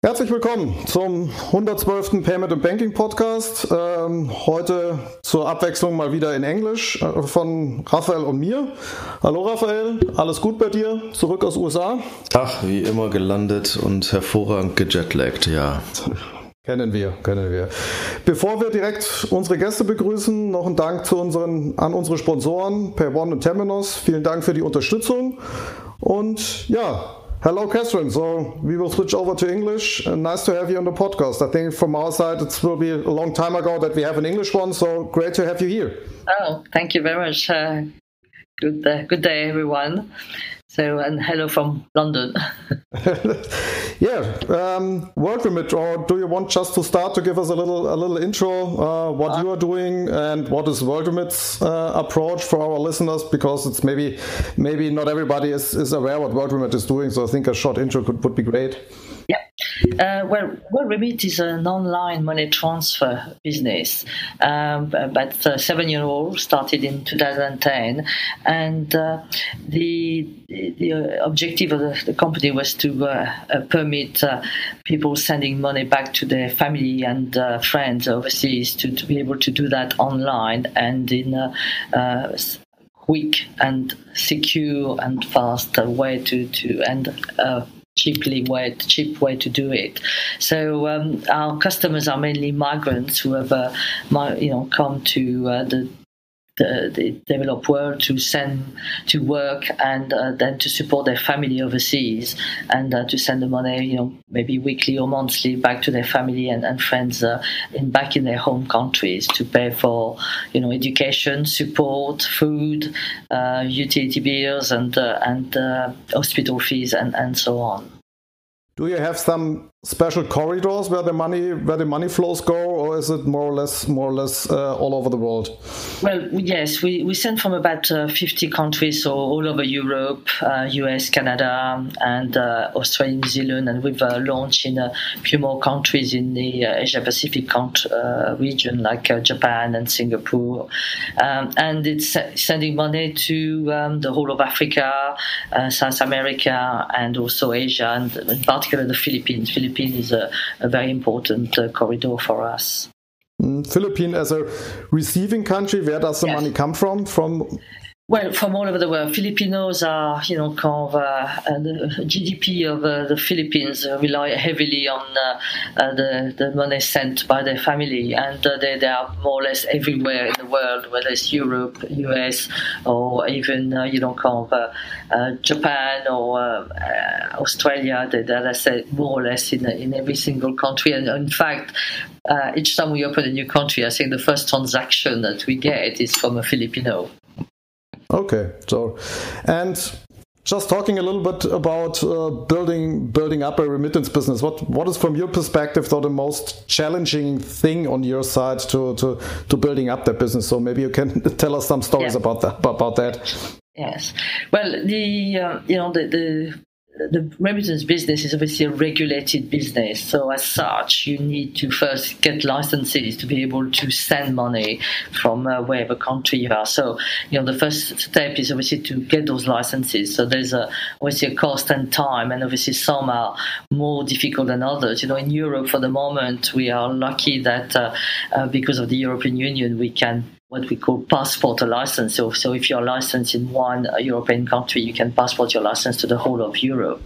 Herzlich willkommen zum 112. Payment and Banking Podcast. Ähm, heute zur Abwechslung mal wieder in Englisch äh, von Raphael und mir. Hallo Raphael, alles gut bei dir? Zurück aus USA? Ach, wie immer gelandet und hervorragend gejetlaggt, ja. Kennen wir, kennen wir. Bevor wir direkt unsere Gäste begrüßen, noch ein Dank zu unseren, an unsere Sponsoren PayOne und Temenos. Vielen Dank für die Unterstützung. Und ja, Hello, Catherine. So we will switch over to English. Uh, nice to have you on the podcast. I think from our side, it will be a long time ago that we have an English one. So great to have you here. Oh, thank you very much. Uh, good, uh, good day, everyone. So, and hello from London. yeah, um, WorldRemit, or do you want just to start to give us a little a little intro, uh, what uh, you are doing and what is WorldRemit's uh, approach for our listeners? Because it's maybe maybe not everybody is, is aware what WorldRemit is doing, so I think a short intro could would be great. Yeah. Uh, well, WorldRemit is an online money transfer business, um, but uh, seven year old started in 2010, and uh, the the objective of the, the company was to uh, uh, permit uh, people sending money back to their family and friends overseas to, to be able to do that online and in a quick and secure and fast way to to and cheaply way, cheap way to do it. So um, our customers are mainly migrants who have, uh, you know, come to uh, the the, the developed world to send to work and uh, then to support their family overseas and uh, to send the money, you know, maybe weekly or monthly back to their family and, and friends uh, in back in their home countries to pay for, you know, education, support, food, uh, utility bills, and uh, and uh, hospital fees and, and so on. Do you have some special corridors where the money where the money flows go, or is it more or less more or less uh, all over the world? Well, yes, we, we send from about uh, 50 countries, so all over Europe, uh, US, Canada, and uh, Australia, New Zealand, and we've uh, launched in a few more countries in the uh, Asia Pacific region, like Japan and Singapore, um, and it's sending money to um, the whole of Africa, South America, and also Asia, and in particular the Philippines. Philippines Philippines is a, a very important uh, corridor for us. Mm, Philippines as a receiving country, where does the yes. money come from? From well, from all over the world, Filipinos are, you know, kind of uh, the GDP of uh, the Philippines rely heavily on uh, uh, the the money sent by their family, and uh, they, they are more or less everywhere in the world, whether it's Europe, US, or even uh, you know, kind of Japan or Australia. They, I said, more or less in in every single country, and in fact. each time we open a new country, I think the first transaction that we get is from a Filipino. Okay, so and just talking a little bit about uh, building building up a remittance business. What what is from your perspective though the most challenging thing on your side to to, to building up that business? So maybe you can tell us some stories yeah. about that about that. Yes. Well, the uh, you know the, the the remittance business is obviously a regulated business. So, as such, you need to first get licenses to be able to send money from uh, wherever country you are. So, you know, the first step is obviously to get those licenses. So, there's a, obviously a cost and time, and obviously some are more difficult than others. You know, in Europe, for the moment, we are lucky that uh, uh, because of the European Union, we can what we call passport a license. So, so if you're licensed in one uh, European country, you can passport your license to the whole of Europe.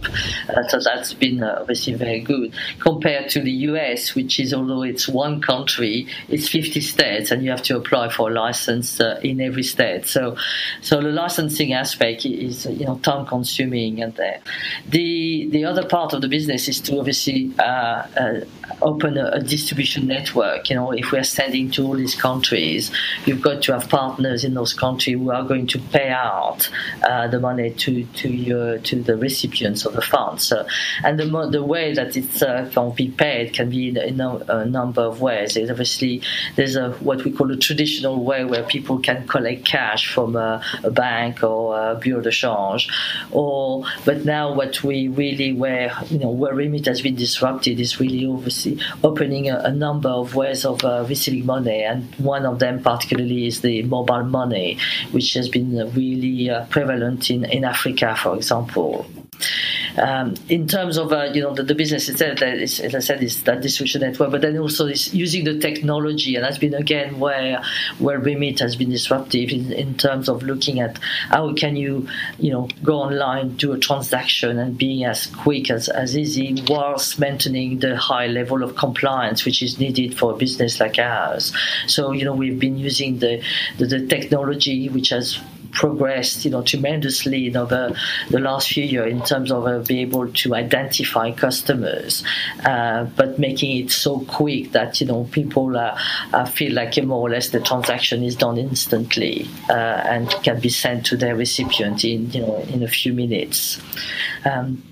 Uh, so that's been uh, obviously very good compared to the US, which is although it's one country, it's 50 states, and you have to apply for a license uh, in every state. So, so the licensing aspect is you know time consuming, and the the, the other part of the business is to obviously uh, uh, open a, a, distribution network. You know, if we're sending to all these countries, you've got to have partners in those countries who are going to pay out uh, the money to to your to the recipients of the funds. So, and the the way that it uh, can be paid can be in, a, a, number of ways. There's obviously there's a what we call a traditional way where people can collect cash from a, a bank or a bureau de change, or but now what we really where you know WorldRemit has been disrupted is really obviously opening a, a number of ways of uh, receiving money, and one of them particularly particularly is the mobile money, which has been really uh, prevalent in, in Africa, for example. Um, in terms of uh, you know the, the business itself, as I said, is that distribution network, but then also is using the technology, and that's been again where WorldRemit has been disruptive in, in terms of looking at how can you you know go online, do a transaction, and being as quick as, as easy whilst maintaining the high level of compliance which is needed for a business like ours. So you know we've been using the the, the technology which has progressed, you know, tremendously in over the last few years in terms of uh, being able to identify customers, uh, but making it so quick that you know people uh, uh feel like more or less the transaction is done instantly uh, and can be sent to their recipient in you know in a few minutes. Um,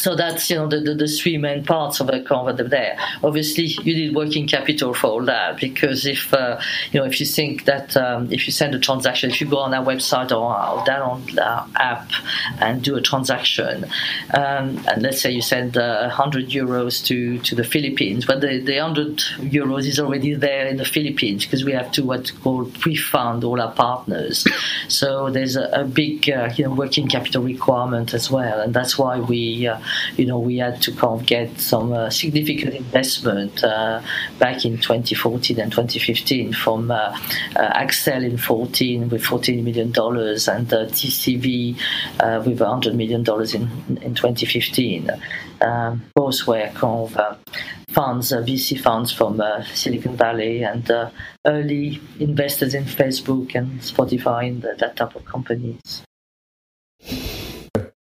so that's you know the, the, the, three main parts of a convert there. Obviously, you need working capital for all that because if uh, you know if you think that um, if you send a transaction, if you go on our website or, or download our app and do a transaction, um, and let's say you send uh, 100 euros to, to the Philippines, but the, the 100 euros is already there in the Philippines because we have to what called pre-fund all our partners. So there's a, a big uh, you know working capital requirement as well, and that's why we uh, you know, we had to kind of get some uh, significant investment uh, back in 2014 and 2015 from uh, Accel in 14 with 14 million dollars and TCV with 100 million dollars in in 2015. Um, both were kind of uh, funds, uh, VC funds from uh, Silicon Valley and early investors in Facebook and Spotify and that type of companies.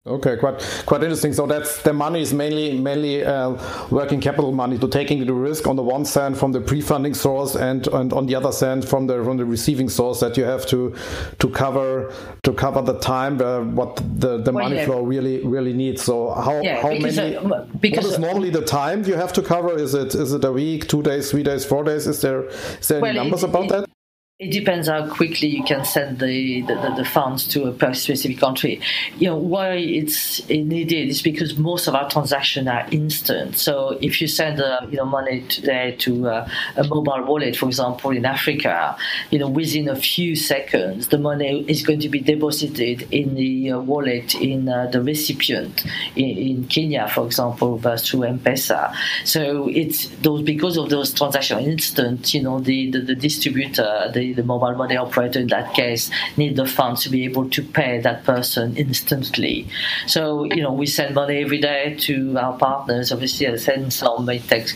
Okay, quite quite interesting. So that's the money is mainly mainly uh, working capital money to taking the risk on the one side from the pre-funding source and, and on the other side from the from the receiving source that you have to to cover to cover the time uh, what the, the well, money yeah. flow really really needs. So how yeah, how because, many uh, because what is normally the time you have to cover? Is it is it a week, two days, three days, four days? Is there is there well, any numbers it, about it, that? It depends how quickly you can send the, the, the, funds to a specific country. You know why it's needed is because most of our transactions are instant. So if you send uh, you know money today to uh, a mobile wallet, for example, in Africa, you know within a few seconds the money is going to be deposited in the uh, wallet in uh, the recipient in, in, Kenya, for example, through M-Pesa. So it's those because of those transactions instant. You know the the, the distributor the the, mobile money operator in that case need the funds to be able to pay that person instantly. So, you know, we send money every day to our partners. Obviously, I send some, it takes,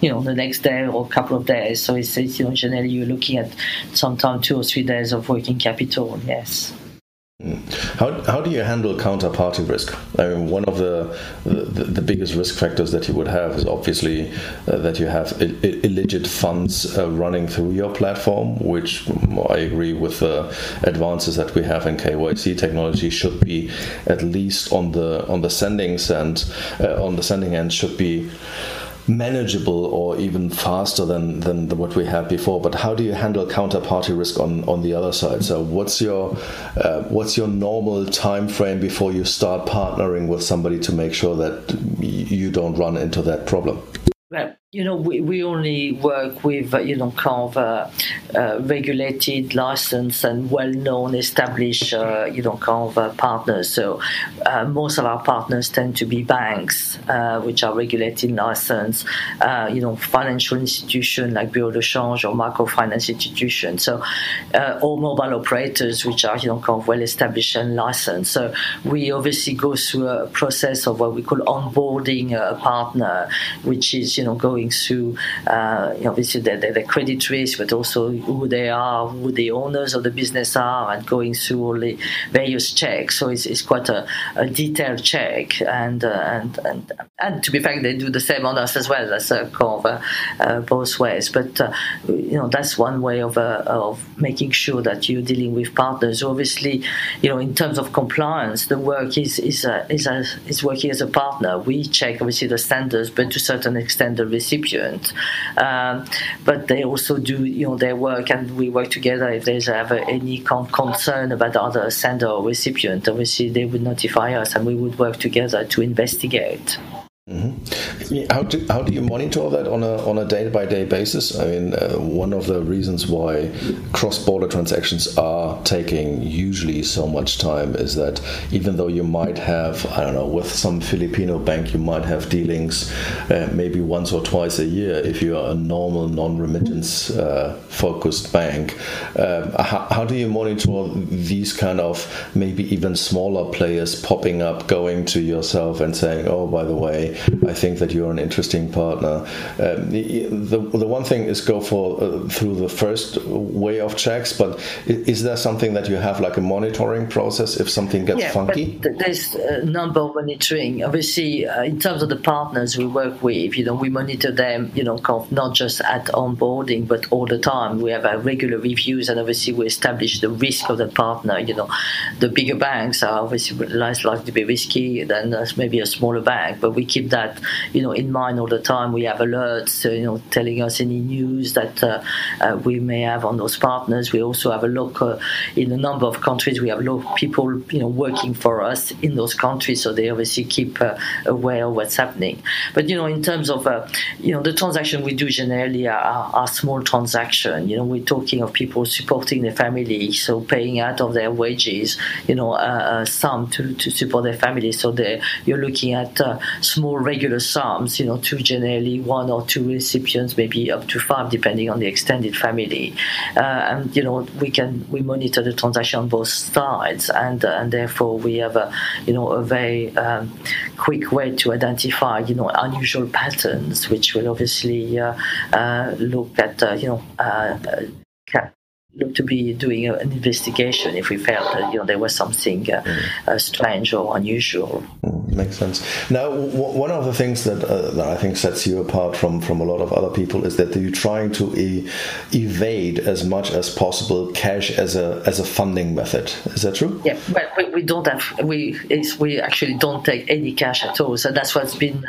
you know, the next day or a couple of days. So it's, you know, generally you're looking at sometimes two or three days of working capital, yes. How, how do you handle counterparty risk? I mean, one of the, the, the biggest risk factors that you would have is obviously uh, that you have Ill- illegit funds uh, running through your platform, which I agree with the advances that we have in KYC technology should be at least on the on the sending end uh, on the sending end should be manageable or even faster than, than what we had before. But how do you handle counterparty risk on, on the other side? So what's your uh, what's your normal time frame before you start partnering with somebody to make sure that you don't run into that problem? You know, we, we only work with, uh, you know, kind of uh, uh, regulated, licensed, and well known, established, uh, you know, kind of uh, partners. So uh, most of our partners tend to be banks, which are regulated, licensed, you know, financial institutions like Bureau de Change or microfinance institutions. So all mobile operators, which are, you know, kind of well established and licensed. So we obviously go through a process of what we call onboarding a partner, which is, you know, going going through uh, obviously the, credit risk, but also who they are, who the owners of the business are, and going through all the various checks. So it's, it's quite a, a detailed check, and, uh, and and and to be frank, they do the same on us as well. That's a kind of uh, both ways. But uh, you know that's one way of uh, of making sure that you're dealing with partners. Obviously, you know in terms of compliance, the work is is uh, is, is working as a partner. We check obviously the standards, but to a certain extent the risk recipient. Um, but they also do you know their work, and we work together. If there's ever any concern about the other sender or recipient, obviously they would notify us, and we would work together to investigate. Mm-hmm. How do how do you monitor that on a on a day by day basis? I mean, uh, one of the reasons why cross border transactions are taking usually so much time is that even though you might have I don't know with some Filipino bank you might have dealings uh, maybe once or twice a year if you are a normal non remittance uh, focused bank. Um, how, how do you monitor these kind of maybe even smaller players popping up, going to yourself and saying, oh by the way I think that you're an interesting partner. Um, the, the, one thing is go for uh, through the first way of checks, but is, there something that you have like a monitoring process if something gets yeah, funky? there's a number of monitoring. Obviously, uh, in terms of the partners we work with, you know, we monitor them, you know, not just at onboarding, but all the time. We have our regular reviews, and obviously we establish the risk of the partner. You know, the bigger banks are obviously less likely to be risky than uh, maybe a smaller bank, but we keep keep that you know in mind all the time. We have alerts, uh, you know, telling us any news that uh, uh, we may have on those partners. We also have a look uh, in a number of countries. We have a lot of people you know working for us in those countries, so they obviously keep uh, aware of what's happening. But you know, in terms of uh, you know the transaction we do generally are, are small transaction. You know, we're talking of people supporting their family, so paying out of their wages, you know, some to, to support their family. So you're looking at small more regular sums, you know, to generally one or two recipients, maybe up to five, depending on the extended family. Uh, and you know, we can we monitor the transaction on both sides, and uh, and therefore we have a you know a very um, quick way to identify you know unusual patterns, which will obviously uh, uh look at uh, you know uh, to be doing an investigation if we felt that you know there was something uh, mm. uh, strange or unusual. Mm, makes sense. Now, w- one of the things that, uh, that I think sets you apart from from a lot of other people is that you're trying to e- evade as much as possible cash as a as a funding method. Is that true? Yeah, but we, we don't have we we actually don't take any cash at all. So that's what's been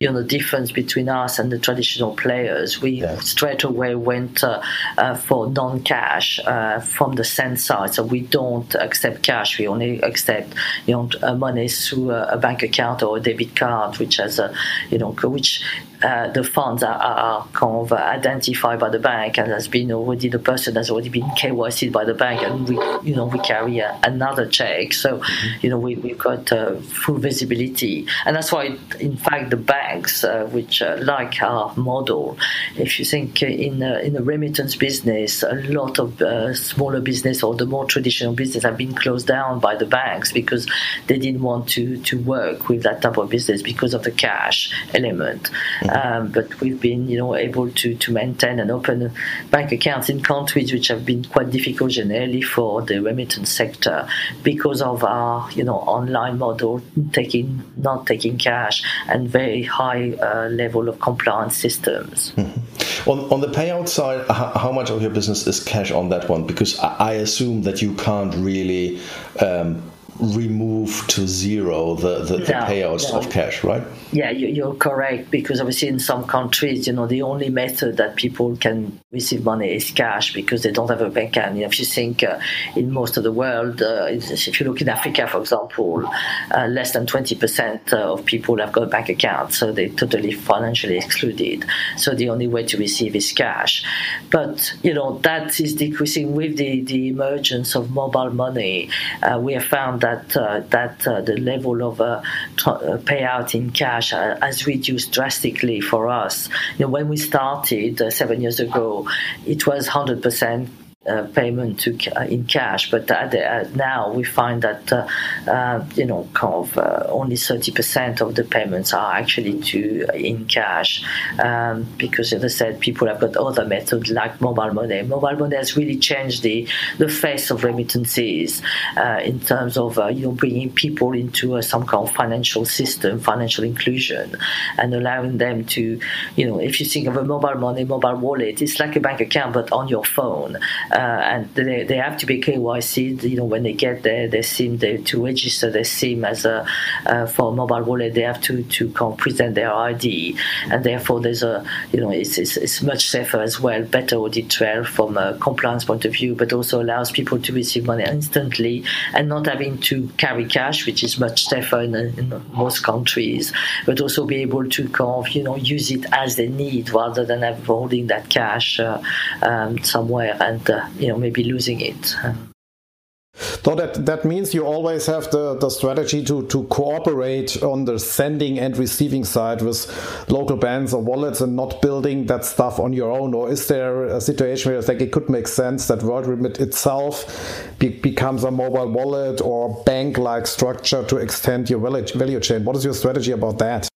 you know the difference between us and the traditional players. We yeah. straight away went uh, uh, for non-cash cash uh, from the send side. So we don't accept cash. We only accept you know uh, money through a, a, bank account or a debit card, which has a you know which uh, the funds are, are, kind of identified by the bank and has been already the person has already been KYC by the bank and we you know we carry a, another check. So mm-hmm. you know we, we've got uh, full visibility. And that's why in fact the banks uh, which uh, like our model if you think in in the remittance business a lot of uh, smaller business or the more traditional business have been closed down by the banks because they didn't want to to work with that type of business because of the cash element um, but we've been, you know, able to, to maintain and open bank accounts in countries which have been quite difficult generally for the remittance sector because of our, you know, online model, taking not taking cash and very high uh, level of compliance systems. Mm-hmm. On, on the payout side, how, how, much of your business is cash on that one? Because I, I assume that you can't really um, remove to zero the, the, the payouts no. of cash, right? Yeah, you're correct because obviously in some countries, you know, the only method that people can receive money is cash because they don't have a bank account. You know, if you think uh, in most of the world, uh, if you look in Africa, for example, uh, less than 20% of people have got a bank account, so they're totally financially excluded. So the only way to receive is cash. But, you know, that is decreasing with the, the emergence of mobile money. Uh, we have found that uh, that uh, the level of uh, payout in cash has reduced drastically for us. You know, when we started seven years ago, it was 100% uh, payment to uh, in cash, but uh, now we find that you know kind of only thirty percent of the payments are actually to in cash um, because, as I said, people have got other methods like mobile money. Mobile money has really changed the the face of remittances in terms of you know bringing people into some kind of financial system, financial inclusion, and allowing them to you know if you think of a mobile money, mobile wallet, it's like a bank account but on your phone and they, they have to be KYC. You know, when they get their, their SIM, they, to register their SIM as a for a mobile wallet, they have to to present their ID, and therefore there's a you know it's, it's, it's much safer as well, better audit trail from a compliance point of view, but also allows people to receive money instantly and not having to carry cash, which is much safer in, in most countries, but also be able to kind of, you know use it as they need rather than holding that cash uh, um, somewhere and uh, you know maybe losing it. So that, that means you always have the, the strategy to, to cooperate on the sending and receiving side with local banks or wallets and not building that stuff on your own? Or is there a situation where you think it could make sense that WorldRemit itself be, becomes a mobile wallet or bank like structure to extend your value chain? What is your strategy about that?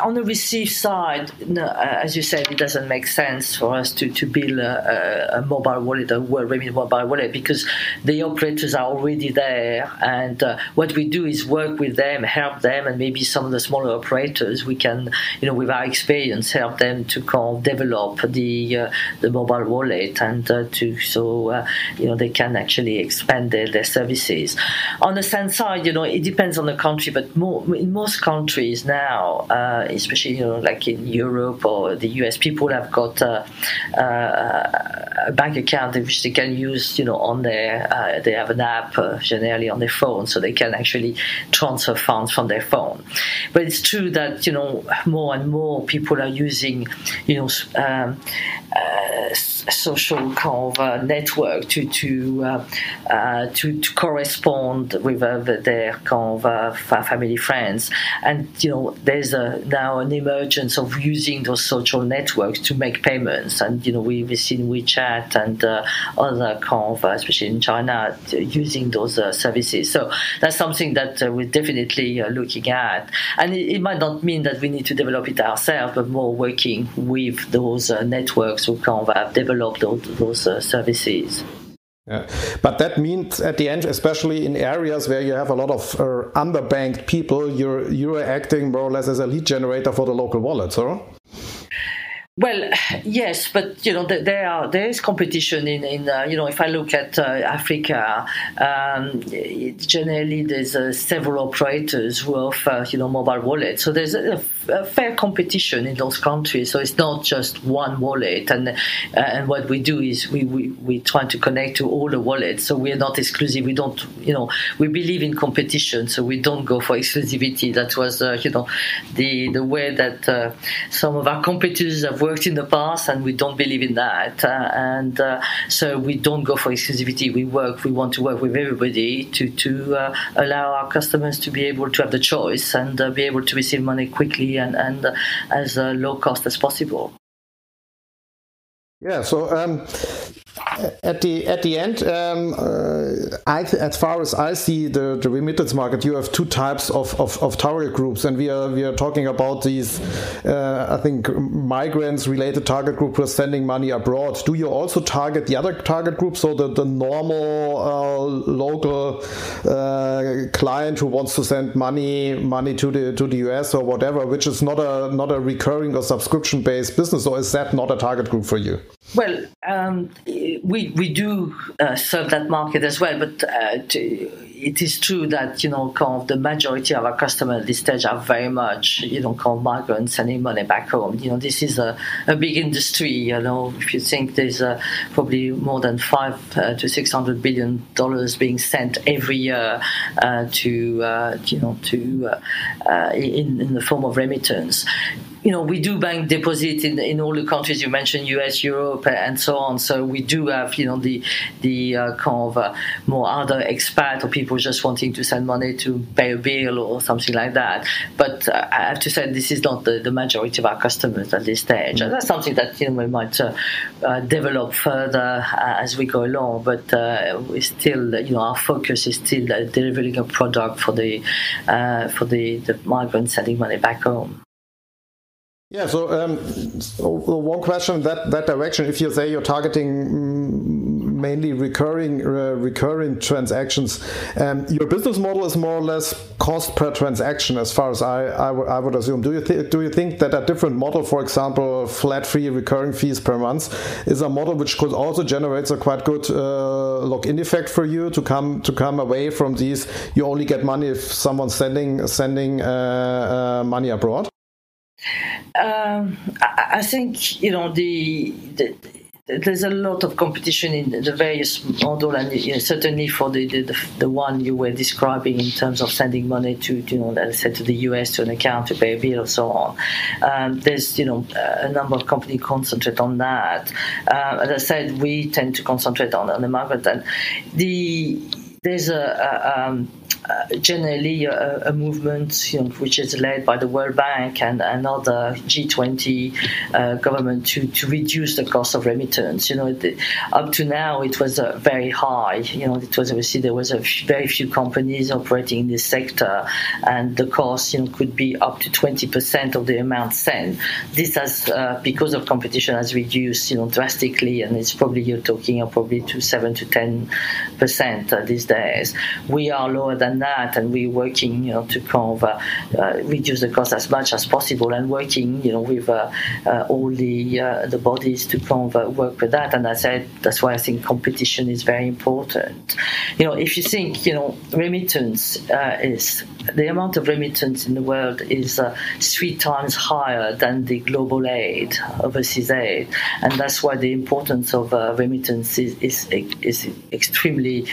On the receive side, no, uh, as you said, it doesn't make sense for us to, to build a, a, mobile wallet, a WorldRemit mobile wallet, because the operators are already there. And uh, what we do is work with them, help them, and maybe some of the smaller operators, we can, you know, with our experience, help them to kind of develop the uh, the mobile wallet and uh, to so uh, you know they can actually expand their, their services. On the send side, you know, it depends on the country, but more, in most countries now. Uh, uh, especially you know like in Europe or the US, people have got uh, uh, a bank account which they can use you know on their uh, they have an app uh, generally on their phone, so they can actually transfer funds from their phone. But it's true that you know more and more people are using you know. Um, uh, social kind of network to to, uh, to to correspond with their kind of family friends, and you know there's a now an emergence of using those social networks to make payments. And you know, we've seen WeChat and uh, other kind of, uh, especially in China, using those uh, services. So that's something that uh, we're definitely uh, looking at. And it, it, might not mean that we need to develop it ourselves, but more working with those uh, networks of have developed those, those services. Yeah. But that means at the end, especially in areas where you have a lot of uh, underbanked people, you're you're acting more or less as a lead generator for the local wallets, huh? Well, yes, but you know there are there is competition in in uh, you know if I look at uh, Africa, um, generally there's uh, several operators who offer you know mobile wallets, so there's a, fair competition in those countries. So it's not just one wallet, and uh, and what we do is we, we we try to connect to all the wallets. So we're not exclusive. We don't you know we believe in competition, so we don't go for exclusivity. That was uh, you know the the way that uh, some of our competitors have worked in the past, and we don't believe in that. Uh, and uh, so we don't go for exclusivity. We work. We want to work with everybody to to allow our customers to be able to have the choice and be able to receive money quickly and and as low cost as possible. Yeah. So um, at the at the end, um, uh, I, as far as I see the, the remittance market, you have two types of, of, of target groups, and we are we are talking about these. Uh, I think migrants related target group who are sending money abroad. Do you also target the other target group, so the the normal uh, local uh, client who wants to send money money to the to the US or whatever, which is not a not a recurring or subscription based business, or is that not a target group for you? Well. Um, we we do uh, serve that market as well, but uh, to, it is true that you know kind of the majority of our customers at this stage are very much you know kind of migrants sending money back home. You know this is a, a big industry. You know if you think there's uh, probably more than five uh, to six hundred billion dollars being sent every year uh, to uh, you know to in, in the form of remittance you know, we do bank deposit in, in all the countries you mentioned, US, Europe, and so on. So we do have, you know, the the uh, kind of uh, more other expat or people just wanting to send money to pay a bill or something like that. But uh, I have to say this is not the, the majority of our customers at this stage. And that's something that you know we might uh, uh, develop further uh, as we go along. But we still, you know, our focus is still delivering a product for the for the, the migrants sending money back home. Yeah, so, um, so one question that that direction. If you say you're targeting mainly recurring uh, recurring transactions. Um, your business model is more or less cost per transaction, as far as I, I, would assume. Do you do you think that a different model, for example, flat fee recurring fees per month, is a model which could also generate a quite good uh, lock-in effect for you to come to come away from these? You only get money if someone's sending sending uh, uh, money abroad. Um, I, I, think you know the, the there's a lot of competition in the various model, and certainly for the, the, the one you were describing in terms of sending money to you know let's say to the US to an account to pay a bill or so on. Um, there's you know a number of companies concentrate on that. Uh, as I said, we tend to concentrate on, on the market, and the there's a, a um, uh, generally a, a, movement you know, which is led by the World Bank and, another G20 uh, government to, to reduce the cost of remittance. You know, the, up to now it was uh, very high. You know, it was obviously there was a f- very few companies operating in this sector, and the cost you know could be up to 20% of the amount sent. This has uh, because of competition has reduced you know drastically, and it's probably you're talking probably to seven to 10 percent uh, these days. We are lower than that, and we're working, you know, to kind of uh, uh, reduce the cost as much as possible, and working, you know, with uh, all the the bodies to kind of work with that. And I said that's why I think competition is very important. You know, if you think, you know, remittance is the amount of remittance in the world is three times higher than the global aid, overseas aid, and that's why the importance of remittance is, is is extremely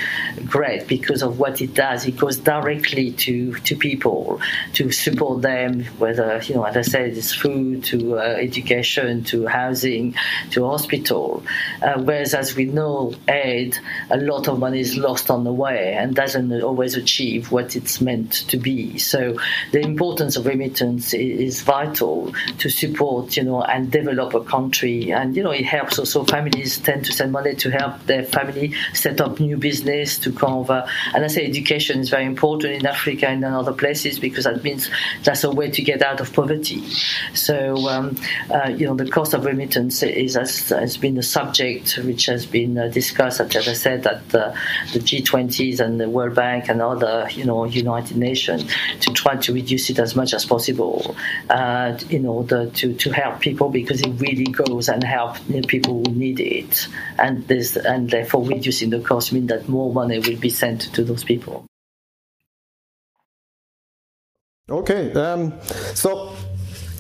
great because of what it does. It goes goes directly to, to people to support them, whether, you know, as I said, it's food to uh, education to housing to hospital. Uh, whereas, as we know, aid, a lot of money is lost on the way and doesn't always achieve what it's meant to be. So the importance of remittance is, vital to support, you know, and develop a country. And, you know, it helps also families tend to send money to help their family set up new business to cover. and I say education is very important in Africa and in other places because that means that's a way to get out of poverty. So, um, uh, you know, the cost of remittance is has, has been a subject which has been uh, discussed, as I said, at the, the G20s and the World Bank and other, you know, United Nations to try to reduce it as much as possible uh, in order to, to help people because it really goes and help you people who need it. And, this, and therefore reducing the cost means that more money will be sent to those people. Okay, um, so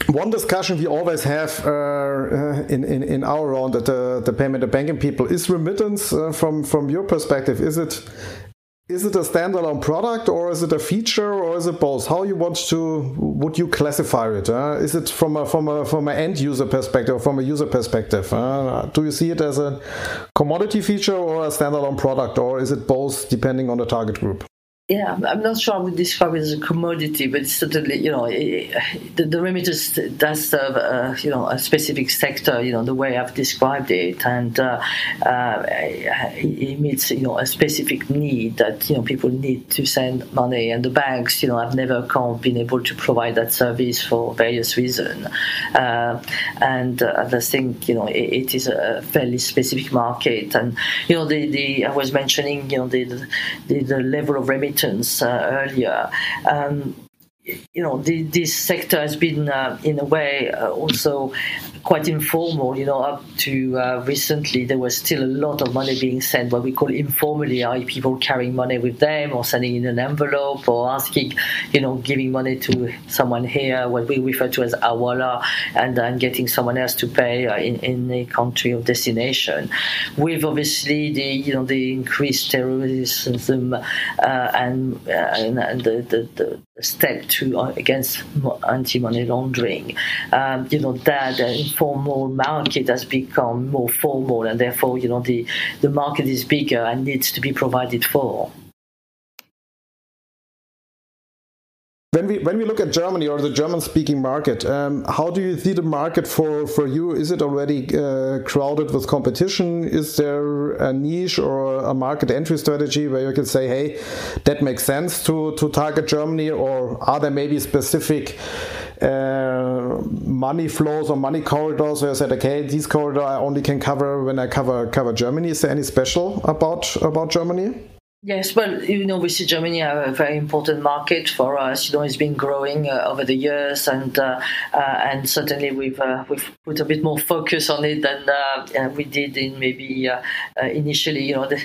one discussion we always have uh, uh, in, in, in our round at the, the payment and banking people is remittance uh, from from your perspective. Is it is it a standalone product or is it a feature or is it both? How you want to would you classify it? Uh? Is it from a from a from an end user perspective or from a user perspective? Uh? Do you see it as a commodity feature or a standalone product or is it both depending on the target group? Yeah, I'm not sure I would describe it as a commodity, but certainly, you know, it, the, the remittance does serve, a, you know, a specific sector, you know, the way I've described it, and uh, uh, it meets, you know, a specific need that, you know, people need to send money, and the banks, you know, have never been able to provide that service for various reasons, uh, and uh, I think, you know, it, it is a fairly specific market, and you know, the, the I was mentioning, you know, the the, the level of remittance uh, earlier. Um, you know, the, this sector has been, uh, in a way, uh, also quite informal. You know, up to uh, recently, there was still a lot of money being sent, what we call informally, i.e., people carrying money with them or sending in an envelope or asking, you know, giving money to someone here, what we refer to as hawala, and then getting someone else to pay uh, in, in a country of destination. With obviously the, you know, the increased terrorism uh, and, uh, and, and the, the, the step to uh, against anti-money laundering. Um, you know that the informal market has become more formal, and therefore, you know the the market is bigger and needs to be provided for. When we when we look at Germany or the German-speaking market, um, how do you see the market for, for you? Is it already uh, crowded with competition? Is there a niche or a market entry strategy where you can say, "Hey, that makes sense to to target Germany," or are there maybe specific uh, money flows or money corridors where you said, okay, these corridor I only can cover when I cover cover Germany? Is there any special about about Germany? Yes, well, you know, we see Germany a very important market for us. You know, it's been growing uh, over the years, and uh, uh, and certainly we've uh, we've put a bit more focus on it than uh, we did in maybe uh, initially. You know, the,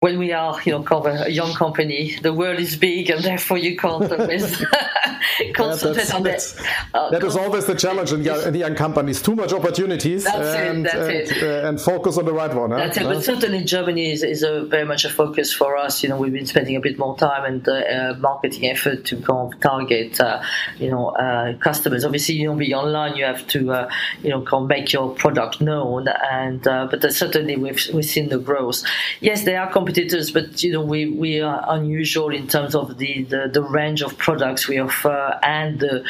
when we are, you know, kind of a young company, the world is big, and therefore you can't always concentrate yeah, on that. Uh, that is always the challenge in, in young companies: too much opportunities, that's and, it, that's and, it. Uh, and focus on the right one. Huh? That's it. But certainly, Germany is, is a, very much a focus for us. You know, we've been spending a bit more time and uh, marketing effort to kind of target, uh, you know, uh, customers. Obviously, you know, be online, you have to, uh, you know, kind of make your product known, and but certainly we've we've seen the growth. Yes, there are competitors, but you know we, we are unusual in terms of the, the, the range of products we offer and the,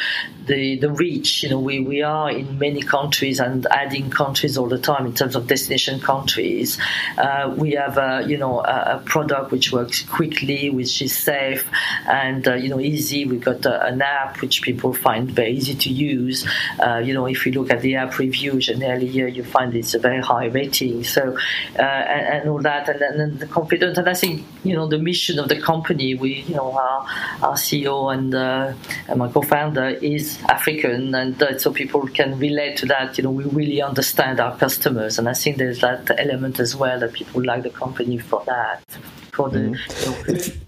the the reach. You know we, we are in many countries and adding countries all the time in terms of destination countries. Uh, we have a, you know a, a, product which works quickly, which is safe and uh, you know easy. We've got a, an app which people find very easy to use. Uh, you know if you look at the app review, generally you find it's a very high rating. So uh, and, and, all that, and then the confident. And I think you know the mission of the company. We you know our, our CEO and, uh, and my co-founder is African, and uh, so people can relate to that. You know, we really understand our customers, and I think there's that element as well that people like the company for that. For the. Mm-hmm. You know,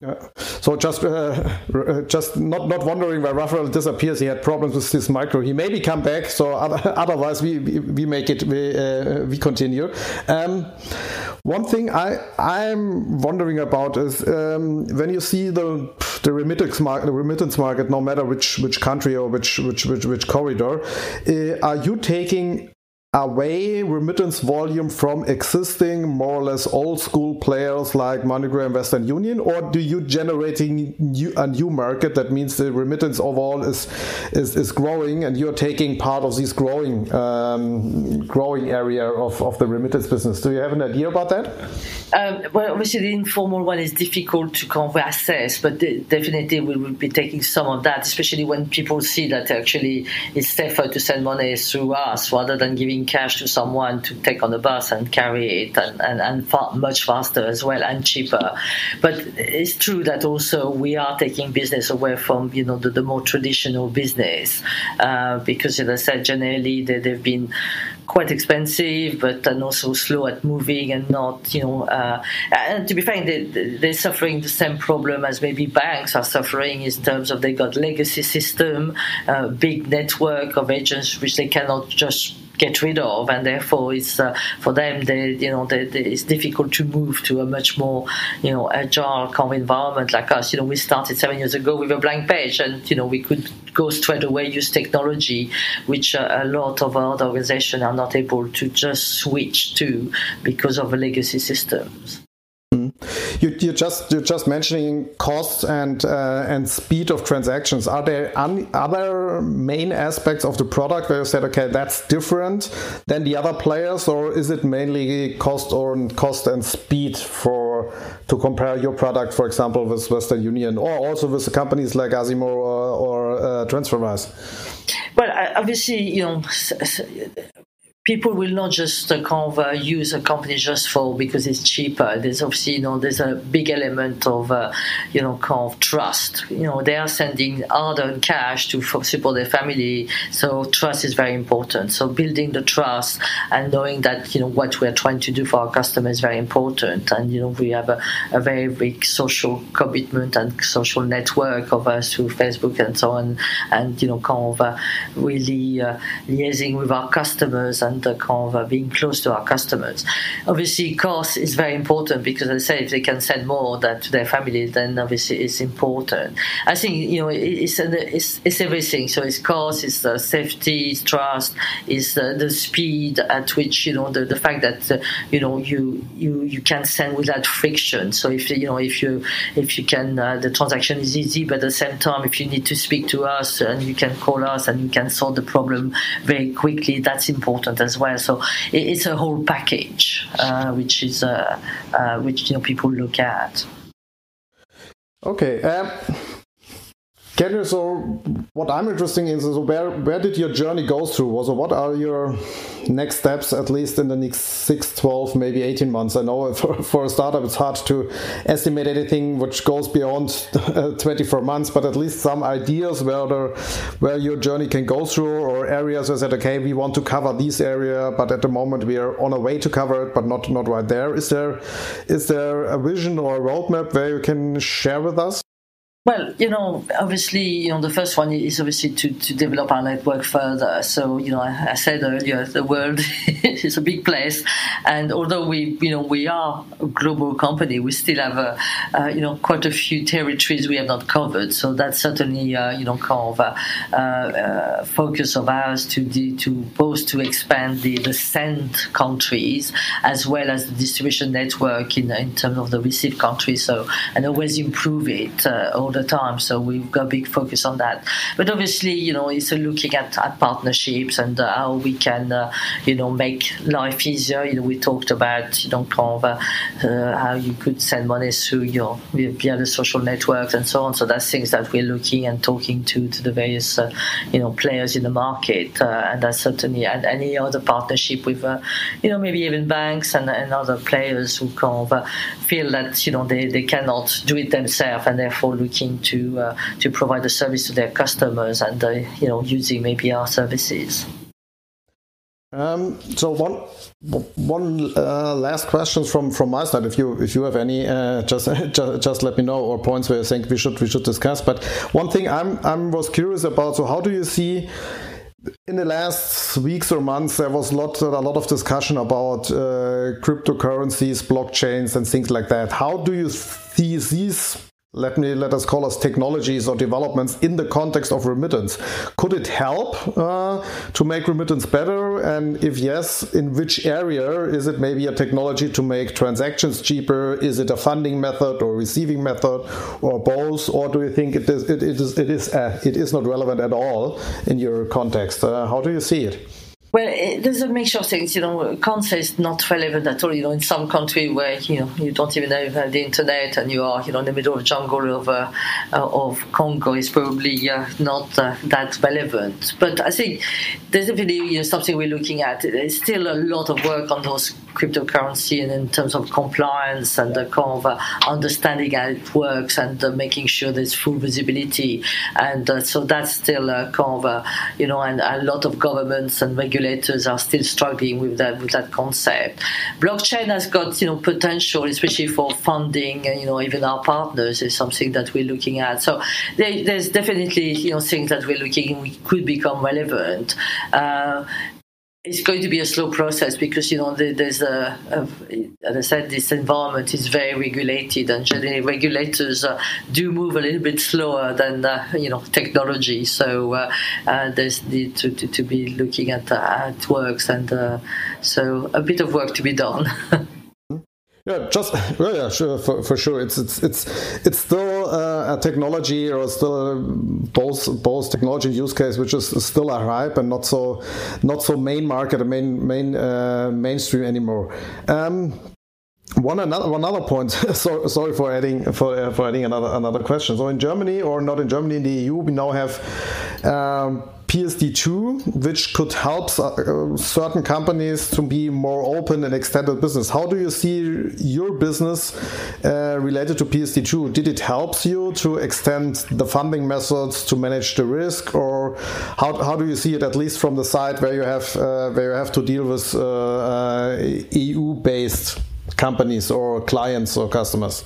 yeah. So just uh, just not not wondering why Raphael disappears. He had problems with his micro. He maybe come back. So otherwise we we, we make it we, uh, we continue. Um, one thing I I'm wondering about is um, when you see the the remittance market, the remittance market, no matter which which country or which which which, which corridor, uh, are you taking away remittance volume from existing more or less old school players like MoneyGram Western Union or do you generating new, a new market? That means the remittance overall is is, is growing and you're taking part of this growing um, growing area of, of the remittance business. Do you have an idea about that? Um, well obviously the informal one is difficult to assess but definitely we will be taking some of that especially when people see that actually it's safer to send money through us rather than giving cash to someone to take on the bus and carry it and, and, and far, much faster as well and cheaper. But it's true that also we are taking business away from you know the, the more traditional business uh, because as I said generally they, they've been quite expensive, but and also slow at moving and not, you know. Uh, and to be frank, they, they're suffering the same problem as maybe banks are suffering in terms of they got legacy system, uh, big network of agents which they cannot just get rid of, and therefore it's uh, for them they you know they, they, it's difficult to move to a much more you know agile kind of environment like us. You know, we started seven years ago with a blank page, and you know we could go straight away use technology, which uh, a lot of other organizations are not able to just switch to because of legacy systems. You, you just you're just mentioning costs and uh, and speed of transactions. Are there other main aspects of the product where you said, okay, that's different than the other players, or is it mainly cost or cost and speed for to compare your product, for example, with Western Union, or also with companies like Azimo or, or uh, TransferWise? Well, obviously, you know, people will not just uh, kind of uh, use a company just for because it's cheaper. There's obviously you know there's a big element of uh, you know kind of trust. You know they are sending hard-earned cash to support their family, so trust is very important. So building the trust and knowing that you know what we are trying to do for our customers is very important. And you know we have a, a very big social commitment and social network of us through Facebook and so on, and you know kind of uh, really uh, liaising with our customers and being close to our customers. Obviously, cost is very important because, as I say, if they can send more that to their family, then obviously it's important. I think you know it's it's, it's everything. So it's cost, it's the safety, it's trust, it's the, the speed at which you know the, the fact that uh, you know you you you can send without friction. So if you know if you if you can uh, the transaction is easy, but at the same time if you need to speak to us and you can call us and you can solve the problem very quickly, that's important as well. So it's a whole package, uh, which is uh, uh, which you know people look at. Okay. Um, can you so what I'm interested in is where where did your journey go through? So what are your next steps at least in the next 6, 12, maybe 18 months? I know for, for a startup it's hard to estimate anything which goes beyond uh, 24 months, but at least some ideas where the, where your journey can go through or areas where said okay we want to cover this area, but at the moment we are on a way to cover it, but not not right there. Is there is there a vision or a roadmap where you can share with us? Well, you know, obviously, you know, the first one is obviously to, to develop our network further. So, you know, I, I said earlier, the world is a big place, and although we, you know, we are a global company, we still have, a, uh, you know, quite a few territories we have not covered. So that's certainly, uh, you know, kind of a, uh, uh, focus of ours to de- to both to expand the the send countries as well as the distribution network in in terms of the receive countries. So and always improve it uh, all the time. So we've got a big focus on that. But obviously, you know, it's looking at, at partnerships and uh, how we can, uh, you know, make life easier. You know, we talked about, you know, kind of uh, how you could send money through your via the social networks and so on. So that's things that we're looking and talking to to the various, uh, you know, players in the market. Uh, and that's certainly and any other partnership with, you know, maybe even banks and, and other players who kind of feel that you know they, they cannot do it themselves and therefore looking looking to uh, to provide a service to their customers and uh, you know using maybe our services. Um, so one one uh, last question from from my side. If you if you have any, uh, just, just just let me know or points where you think we should we should discuss. But one thing I'm I'm was curious about. So how do you see? In the last weeks or months, there was a lot, a lot of discussion about uh, cryptocurrencies, blockchains, and things like that. How do you see these let me let us call us technologies or developments in the context of remittance. Could it help uh, to make remittance better? And if yes in which area? Is it maybe a technology to make transactions cheaper? Is it a funding method or receiving method or both? Or do you think it is it, it is it is uh, it is not relevant at all in your context? Uh, how do you see it well, it, there's a mixture of things. You know, can't say it's not relevant at all. You know, in some country where you know you don't even have the internet and you are you know in the middle of the jungle of uh, uh, of Congo is probably uh, not uh, that relevant. But I think there's definitely you know, something we're looking at. There's still a lot of work on those cryptocurrency and in terms of compliance and the kind of uh, understanding how it works and uh, making sure there's full visibility. And so that's still a kind of, you know, and a lot of governments and regulators are still struggling with that with that concept. Blockchain has got, you know, potential, especially for funding, you know, even our partners is something that we're looking at. So there, there's definitely, you know, things that we're looking we could become relevant. Uh, it's going to be a slow process because you know there's a, a, as I said this environment is very regulated and generally regulators uh, do move a little bit slower than uh, you know technology. So uh, uh there's need to, to, to, be looking at how it works and uh, so a bit of work to be done Yeah, just yeah, yeah sure, for, for sure. It's it's it's it's still uh, a technology or still both both technology use case, which is still a hype and not so not so main market, main main uh, mainstream anymore. Um, one another one other point. so, sorry for adding for uh, for adding another another question. So in Germany or not in Germany in the EU, we now have. Um, PSD2, which could help uh, certain companies to be more open and extended business. How do you see your business uh, related to PSD2? Did it help you to extend the funding methods to manage the risk, or how, how do you see it at least from the side where you have uh, where you have to deal with uh, uh, EU-based companies or clients or customers?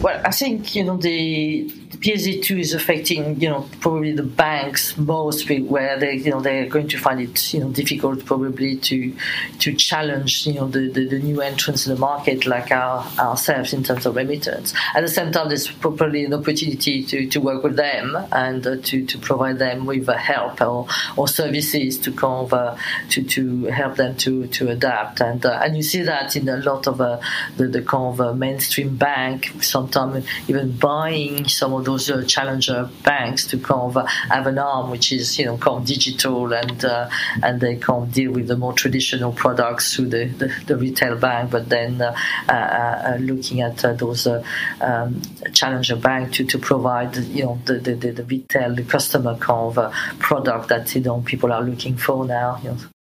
Well, I think you know the PSD2 is affecting, you know, probably the banks most, where they, you know, they're going to find it, you know, difficult probably to to challenge, you know, the, the, the new entrants in the market like our, ourselves in terms of remittance. At the same time, there's probably an opportunity to, to work with them and uh, to, to provide them with uh, help or, or services to kind of, to, to help them to, to adapt. And uh, and you see that in a lot of uh, the, the kind of mainstream bank, sometimes even buying some know those uh, challenger banks to kind of uh, have an arm which is you know kind of digital and uh, and they can deal with the more traditional products through the, the, the retail bank, but then uh, uh, looking at those um, challenger bank to, to provide you know the, the, the retail the customer kind of product that you know people are looking for now. You know.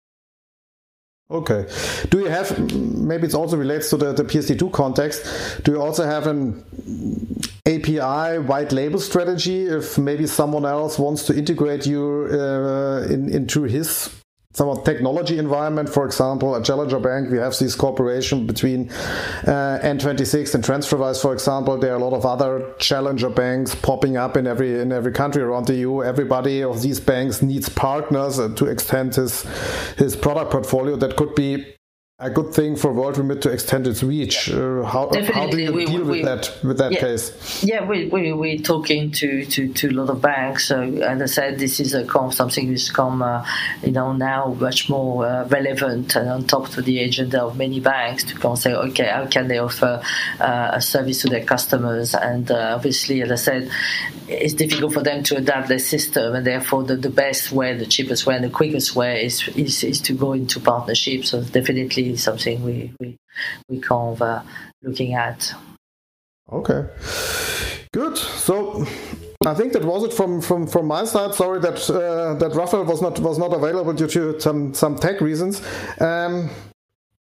Okay. Do you have, maybe it also relates to the, the PSD2 context, do you also have an API white label strategy if maybe someone else wants to integrate you uh, in, into his somewhat technology environment. For example, at Challenger Bank, we have this cooperation between uh, N26 and TransferWise, for example. There are a lot of other Challenger banks popping up in every in every country around the EU. Everybody of these banks needs partners uh, to extend his his product portfolio. That could be a good thing for WorldRemit to extend its reach. Uh, how, how do you we, deal we, with that with that yeah, case? Yeah, we, we, we're talking to, to, to a lot of banks. So, as I said, this is a something which come, uh, you know, now much more uh, relevant and on top of the agenda of many banks to come say, okay, how can they offer uh, a service to their customers? And uh, obviously, as I said, it's difficult for them to adapt their system, and therefore, the, the best way, the cheapest way, and the quickest way is, is, is to go into partnerships. So, definitely something we we we kind of uh, looking at. Okay, good. So I think that was it from from from my side. Sorry that uh, that Raphael was not was not available due to some some tech reasons. Um,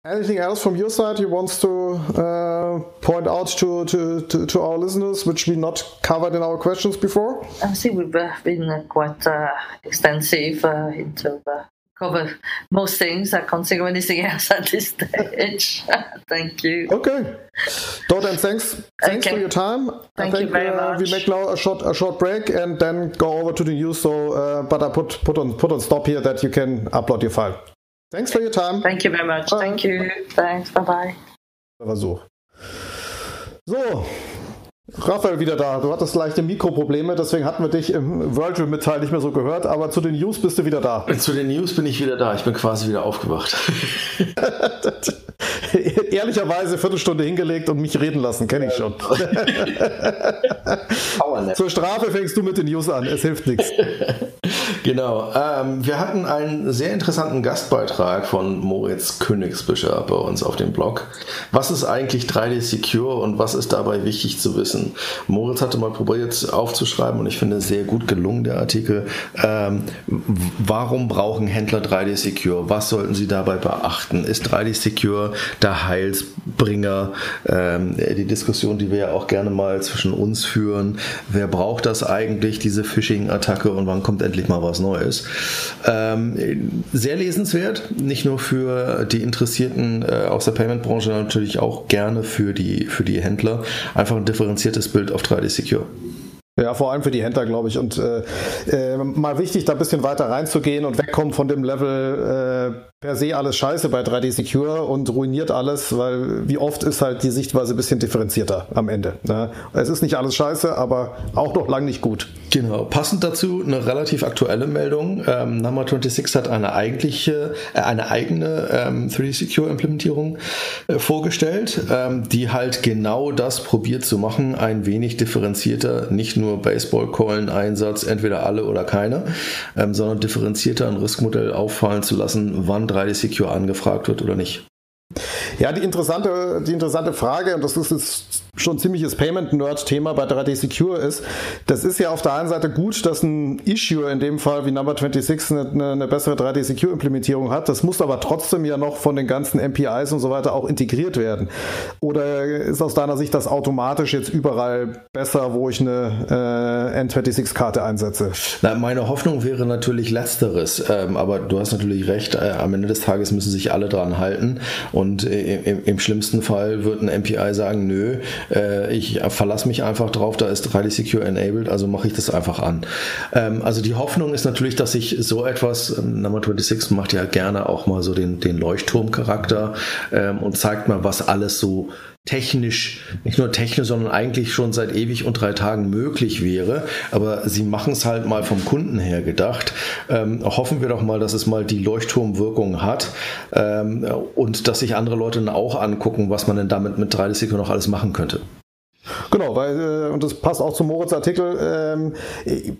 anything else from your side you wants to uh, point out to, to, to, to, our listeners, which we not covered in our questions before? I think we've uh, been quite uh, extensive uh, into cover most things. I can't think of anything else at this stage. Thank you. Okay. Dodan, thanks. Thanks okay. for your time. Thank I think, you very uh, much. We make now a short a short break and then go over to the news. So, uh, but I put put on put on stop here that you can upload your file. Thanks for your time. Thank you very much. Bye. Thank you. Thanks. Bye bye. so. So, Raphael wieder da. Du hattest leichte Mikroprobleme, deswegen hatten wir dich im World Remit Teil nicht mehr so gehört, aber zu den News bist du wieder da. Zu den News bin ich wieder da. Ich bin quasi wieder aufgewacht. Ehrlicherweise Viertelstunde hingelegt und mich reden lassen, kenne ich schon. Zur Strafe fängst du mit den News an, es hilft nichts. Genau. Ähm, wir hatten einen sehr interessanten Gastbeitrag von Moritz Königsbischer bei uns auf dem Blog. Was ist eigentlich 3D Secure und was ist dabei wichtig zu wissen? Moritz hatte mal probiert aufzuschreiben und ich finde sehr gut gelungen der Artikel. Ähm, warum brauchen Händler 3D Secure? Was sollten sie dabei beachten? Ist 3D Secure der Heilsbringer? Ähm, die Diskussion, die wir ja auch gerne mal zwischen uns führen. Wer braucht das eigentlich, diese Phishing-Attacke und wann kommt endlich mal was Neues? Ähm, sehr lesenswert, nicht nur für die Interessierten äh, aus der Payment-Branche, natürlich auch gerne für die, für die Händler. Einfach ein differenziertes Bild auf 3D Secure. Ja, vor allem für die Händler, glaube ich. Und äh, äh, mal wichtig, da ein bisschen weiter reinzugehen und wegkommen von dem Level äh, per se alles scheiße bei 3D Secure und ruiniert alles, weil wie oft ist halt die Sichtweise ein bisschen differenzierter am Ende. Ne? Es ist nicht alles scheiße, aber auch noch lang nicht gut. Genau. Passend dazu eine relativ aktuelle Meldung. Ähm, Number 26 hat eine eigentliche, äh, eine eigene ähm, 3D Secure Implementierung äh, vorgestellt, ähm, die halt genau das probiert zu machen, ein wenig differenzierter, nicht nur nur Baseball-Keulen-Einsatz, entweder alle oder keine, ähm, sondern differenzierter ein Riskmodell auffallen zu lassen, wann 3D Secure angefragt wird oder nicht. Ja, die interessante, die interessante Frage, und das ist jetzt schon ziemliches Payment-Nerd-Thema bei 3D Secure ist, das ist ja auf der einen Seite gut, dass ein Issuer in dem Fall wie Number 26 eine, eine bessere 3D Secure-Implementierung hat. Das muss aber trotzdem ja noch von den ganzen MPIs und so weiter auch integriert werden. Oder ist aus deiner Sicht das automatisch jetzt überall besser, wo ich eine äh, N26-Karte einsetze? Na, meine Hoffnung wäre natürlich letzteres, ähm, aber du hast natürlich recht, äh, am Ende des Tages müssen sich alle dran halten und äh, im, im schlimmsten Fall wird ein MPI sagen, nö, äh, ich verlasse mich einfach drauf, da ist Highly Secure enabled, also mache ich das einfach an. Ähm, also die Hoffnung ist natürlich, dass ich so etwas, ähm, Number 26 macht ja gerne auch mal so den, den Leuchtturmcharakter ähm, und zeigt mal, was alles so technisch, nicht nur technisch, sondern eigentlich schon seit ewig und drei Tagen möglich wäre. Aber sie machen es halt mal vom Kunden her gedacht. Ähm, hoffen wir doch mal, dass es mal die Leuchtturmwirkung hat ähm, und dass sich andere Leute dann auch angucken, was man denn damit mit 3D Secure noch alles machen könnte. Genau, weil, äh, und das passt auch zum Moritz-Artikel, ähm,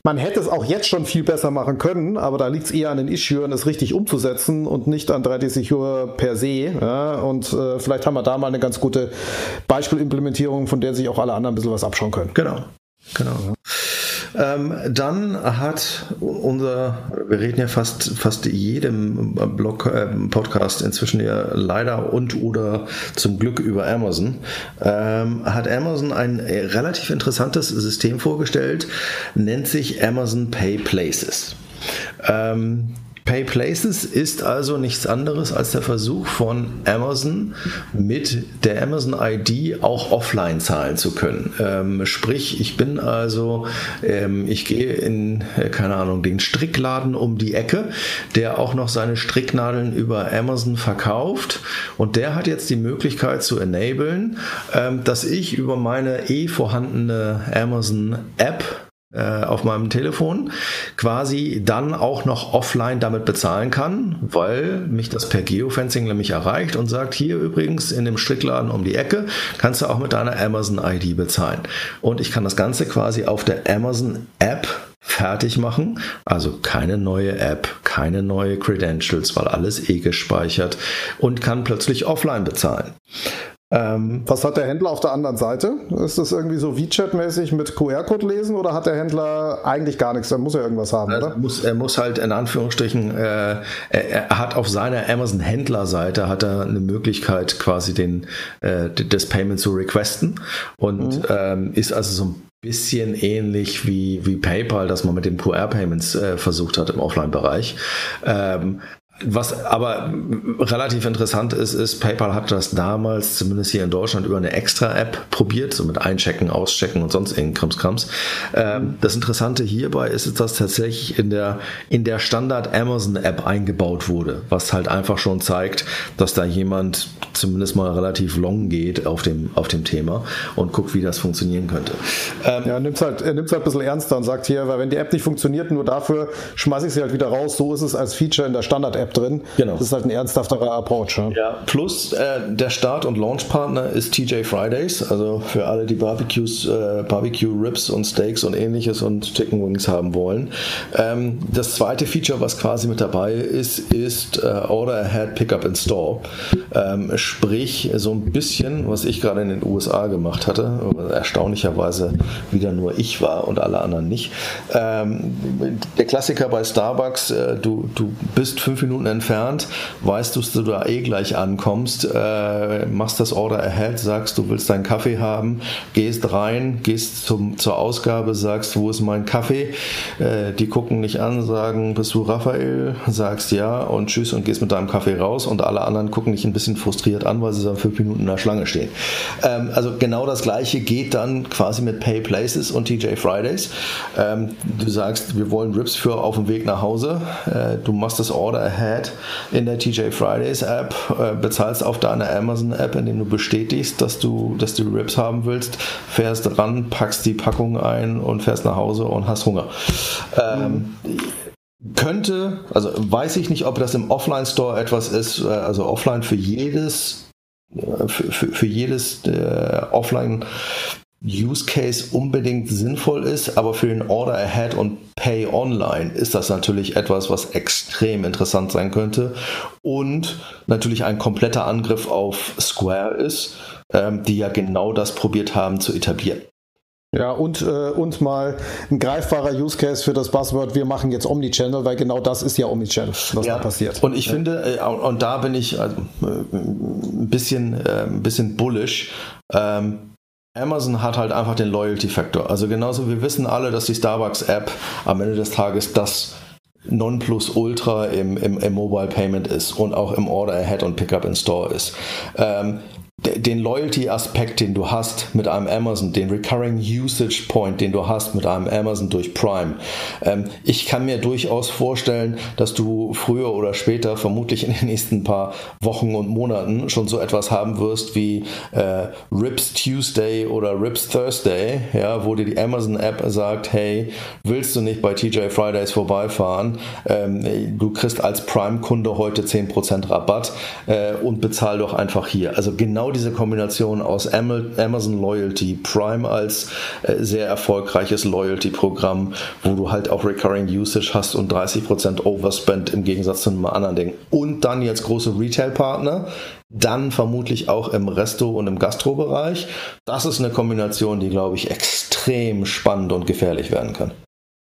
man hätte es auch jetzt schon viel besser machen können, aber da liegt es eher an den Issuern, es richtig umzusetzen und nicht an 3D Secure per se. Ja? Und äh, vielleicht haben wir da mal eine ganz gute Beispielimplementierung, von der sich auch alle anderen ein bisschen was abschauen können. Genau, genau. Ja. Ähm, dann hat unser, wir reden ja fast, fast jedem Blog, äh, Podcast inzwischen ja leider und oder zum Glück über Amazon, ähm, hat Amazon ein relativ interessantes System vorgestellt, nennt sich Amazon Pay Places. Ähm, Pay Places ist also nichts anderes als der Versuch von Amazon mit der Amazon ID auch offline zahlen zu können. Ähm, sprich, ich bin also, ähm, ich gehe in, äh, keine Ahnung, den Strickladen um die Ecke, der auch noch seine Stricknadeln über Amazon verkauft und der hat jetzt die Möglichkeit zu enablen, ähm, dass ich über meine eh vorhandene Amazon App auf meinem Telefon quasi dann auch noch offline damit bezahlen kann, weil mich das per Geofencing nämlich erreicht und sagt, hier übrigens in dem Strickladen um die Ecke kannst du auch mit deiner Amazon ID bezahlen. Und ich kann das Ganze quasi auf der Amazon App fertig machen. Also keine neue App, keine neue Credentials, weil alles eh gespeichert und kann plötzlich offline bezahlen. Ähm, Was hat der Händler auf der anderen Seite? Ist das irgendwie so WeChat-mäßig mit QR-Code lesen oder hat der Händler eigentlich gar nichts? Er muss ja irgendwas haben, also oder? Muss, er muss halt in Anführungsstrichen, äh, er, er, hat auf seiner Amazon-Händlerseite hat er eine Möglichkeit, quasi den, äh, das Payment zu requesten und mhm. ähm, ist also so ein bisschen ähnlich wie, wie PayPal, dass man mit dem QR-Payments äh, versucht hat im Offline-Bereich. Ähm, was aber relativ interessant ist, ist, PayPal hat das damals, zumindest hier in Deutschland, über eine Extra-App probiert, so mit Einchecken, Auschecken und sonst irgendein Krimskrams. Ähm, das Interessante hierbei ist, dass tatsächlich in der, in der Standard Amazon-App eingebaut wurde, was halt einfach schon zeigt, dass da jemand zumindest mal relativ long geht auf dem, auf dem Thema und guckt, wie das funktionieren könnte. Ähm, ja, nimmt halt, es halt ein bisschen ernster und sagt hier, weil wenn die App nicht funktioniert, nur dafür schmeiße ich sie halt wieder raus. So ist es als Feature in der Standard-App drin. Genau. Das ist halt ein ernsthafterer Approach. Ja, ja plus äh, der Start- und Launchpartner ist TJ Fridays, also für alle, die Barbecues, äh, Barbecue Ribs und Steaks und ähnliches und Chicken Wings haben wollen. Ähm, das zweite Feature, was quasi mit dabei ist, ist äh, Order Ahead Pickup in Store. Ähm, sprich, so ein bisschen, was ich gerade in den USA gemacht hatte, erstaunlicherweise wieder nur ich war und alle anderen nicht. Ähm, der Klassiker bei Starbucks, äh, du, du bist fünf Minuten Minuten entfernt, weißt du, dass du da eh gleich ankommst, äh, machst das Order ahead, sagst, du willst deinen Kaffee haben, gehst rein, gehst zum, zur Ausgabe, sagst, wo ist mein Kaffee? Äh, die gucken dich an, sagen, bist du Raphael? Sagst ja und tschüss und gehst mit deinem Kaffee raus und alle anderen gucken dich ein bisschen frustriert an, weil sie dann fünf Minuten in der Schlange stehen. Ähm, also genau das gleiche geht dann quasi mit Pay Places und TJ Fridays. Ähm, du sagst, wir wollen Rips für auf dem Weg nach Hause. Äh, du machst das Order ahead Ad in der TJ Fridays App, äh, bezahlst auf deiner Amazon App, indem du bestätigst, dass du, dass du Rips haben willst, fährst ran, packst die Packung ein und fährst nach Hause und hast Hunger. Ähm, könnte, also weiß ich nicht, ob das im Offline-Store etwas ist, äh, also offline für jedes, äh, für, für, für jedes äh, Offline Use Case unbedingt sinnvoll ist, aber für den Order Ahead und Pay Online ist das natürlich etwas, was extrem interessant sein könnte und natürlich ein kompletter Angriff auf Square ist, ähm, die ja genau das probiert haben zu etablieren. Ja, und, äh, und mal ein greifbarer Use Case für das Buzzword, wir machen jetzt Omnichannel, weil genau das ist ja Omnichannel, was ja, da passiert. Und ich ja. finde, äh, und da bin ich also, äh, ein bisschen, äh, ein bisschen bullish. Ähm, Amazon hat halt einfach den Loyalty-Faktor. Also genauso, wir wissen alle, dass die Starbucks-App am Ende des Tages das Nonplusultra im, im, im Mobile Payment ist und auch im Order Ahead und Pickup in Store ist. Ähm, den Loyalty-Aspekt, den du hast mit einem Amazon, den Recurring Usage Point, den du hast mit einem Amazon durch Prime. Ähm, ich kann mir durchaus vorstellen, dass du früher oder später, vermutlich in den nächsten paar Wochen und Monaten, schon so etwas haben wirst wie äh, Rips Tuesday oder Rips Thursday, ja, wo dir die Amazon-App sagt, hey, willst du nicht bei TJ Fridays vorbeifahren? Ähm, du kriegst als Prime-Kunde heute 10% Rabatt äh, und bezahl doch einfach hier. Also genau diese Kombination aus Amazon Loyalty, Prime als äh, sehr erfolgreiches Loyalty-Programm, wo du halt auch Recurring Usage hast und 30% Overspend im Gegensatz zu einem anderen Ding. Und dann jetzt große Retail-Partner, dann vermutlich auch im Resto- und im Gastrobereich. Das ist eine Kombination, die, glaube ich, extrem spannend und gefährlich werden kann.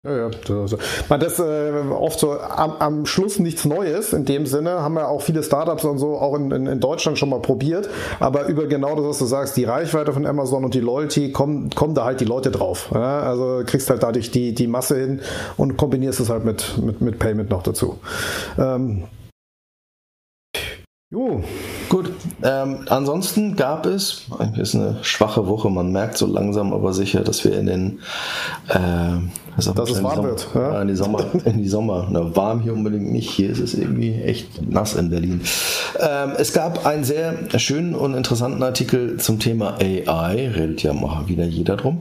Ja, ja. Das, das äh, oft so am, am, Schluss nichts Neues in dem Sinne, haben ja auch viele Startups und so auch in, in, in, Deutschland schon mal probiert, aber über genau das, was du sagst, die Reichweite von Amazon und die Loyalty, kommen, kommen da halt die Leute drauf. Ja? Also kriegst halt dadurch die, die Masse hin und kombinierst es halt mit, mit, mit Payment noch dazu. Ähm, Jo. Gut. Ähm, ansonsten gab es, eigentlich ist eine schwache Woche, man merkt so langsam aber sicher, dass wir in den äh, dass es warm wird. Ja? in die Sommer, in die Sommer. Na, warm hier unbedingt nicht. Hier ist es irgendwie echt nass in Berlin. Ähm, es gab einen sehr schönen und interessanten Artikel zum Thema AI, redet ja mal wieder jeder drum.